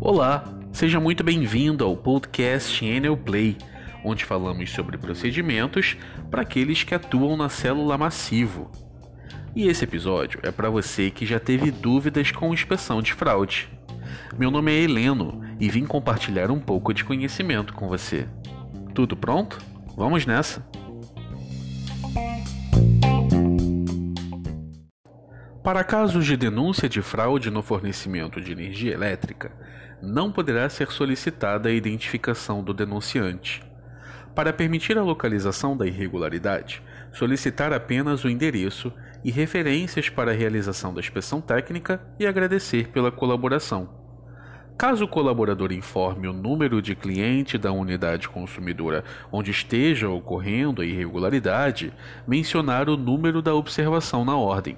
Olá, seja muito bem-vindo ao podcast Enel Play, onde falamos sobre procedimentos para aqueles que atuam na célula massivo. E esse episódio é para você que já teve dúvidas com inspeção de fraude. Meu nome é Heleno e vim compartilhar um pouco de conhecimento com você. Tudo pronto? Vamos nessa! Para casos de denúncia de fraude no fornecimento de energia elétrica, não poderá ser solicitada a identificação do denunciante. Para permitir a localização da irregularidade, solicitar apenas o endereço e referências para a realização da inspeção técnica e agradecer pela colaboração. Caso o colaborador informe o número de cliente da unidade consumidora onde esteja ocorrendo a irregularidade, mencionar o número da observação na ordem.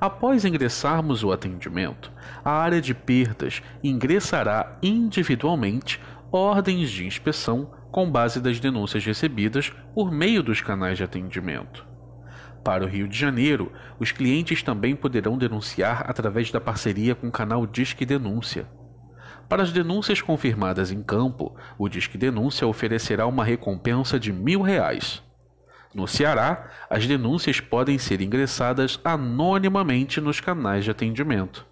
Após ingressarmos o atendimento, a área de perdas ingressará individualmente ordens de inspeção com base das denúncias recebidas por meio dos canais de atendimento. Para o Rio de Janeiro, os clientes também poderão denunciar através da parceria com o canal Disque Denúncia. Para as denúncias confirmadas em campo, o Disque Denúncia oferecerá uma recompensa de mil reais. No Ceará, as denúncias podem ser ingressadas anonimamente nos canais de atendimento.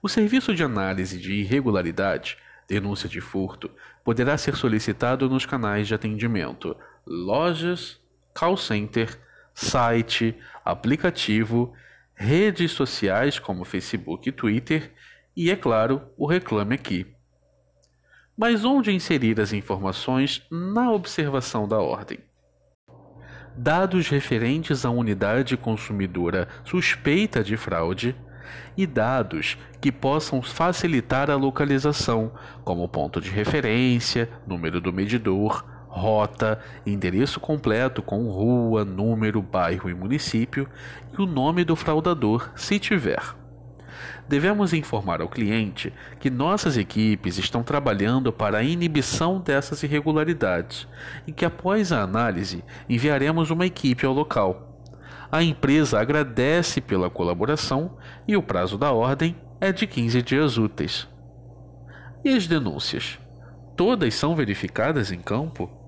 O serviço de análise de irregularidade, denúncia de furto, poderá ser solicitado nos canais de atendimento, lojas, call center, site, aplicativo, redes sociais como Facebook e Twitter e, é claro, o Reclame Aqui. Mas onde inserir as informações na observação da ordem? Dados referentes à unidade consumidora suspeita de fraude e dados que possam facilitar a localização, como ponto de referência, número do medidor, rota, endereço completo com rua, número, bairro e município e o nome do fraudador, se tiver. Devemos informar ao cliente que nossas equipes estão trabalhando para a inibição dessas irregularidades e que, após a análise, enviaremos uma equipe ao local. A empresa agradece pela colaboração e o prazo da ordem é de 15 dias úteis. E as denúncias? Todas são verificadas em campo?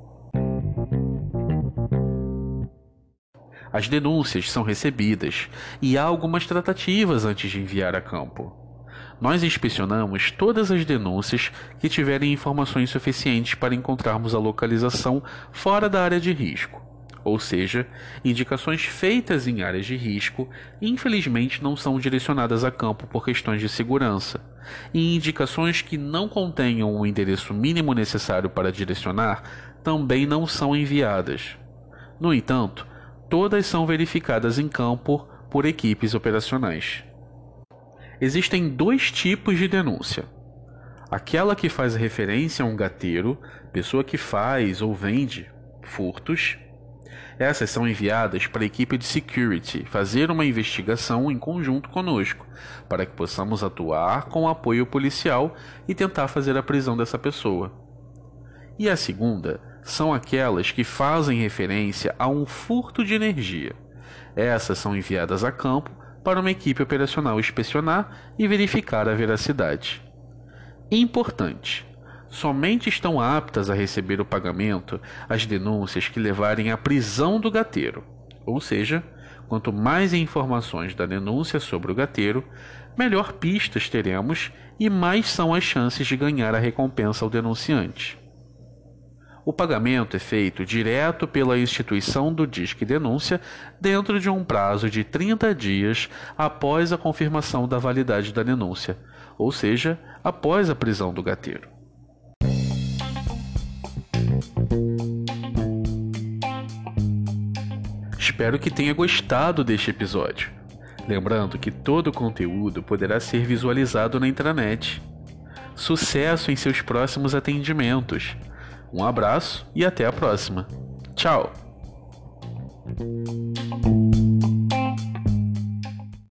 As denúncias são recebidas e há algumas tratativas antes de enviar a campo. Nós inspecionamos todas as denúncias que tiverem informações suficientes para encontrarmos a localização fora da área de risco. Ou seja, indicações feitas em áreas de risco, infelizmente não são direcionadas a campo por questões de segurança, e indicações que não contenham o endereço mínimo necessário para direcionar também não são enviadas. No entanto, todas são verificadas em campo por equipes operacionais. Existem dois tipos de denúncia. Aquela que faz referência a um gateiro, pessoa que faz ou vende furtos. Essas são enviadas para a equipe de security fazer uma investigação em conjunto conosco, para que possamos atuar com apoio policial e tentar fazer a prisão dessa pessoa. E a segunda são aquelas que fazem referência a um furto de energia. Essas são enviadas a campo para uma equipe operacional inspecionar e verificar a veracidade. Importante: somente estão aptas a receber o pagamento as denúncias que levarem à prisão do gateiro, ou seja, quanto mais informações da denúncia sobre o gateiro, melhor pistas teremos e mais são as chances de ganhar a recompensa ao denunciante. O pagamento é feito direto pela instituição do Disque Denúncia dentro de um prazo de 30 dias após a confirmação da validade da denúncia, ou seja, após a prisão do gateiro. Espero que tenha gostado deste episódio. Lembrando que todo o conteúdo poderá ser visualizado na intranet. Sucesso em seus próximos atendimentos! Um abraço e até a próxima. Tchau!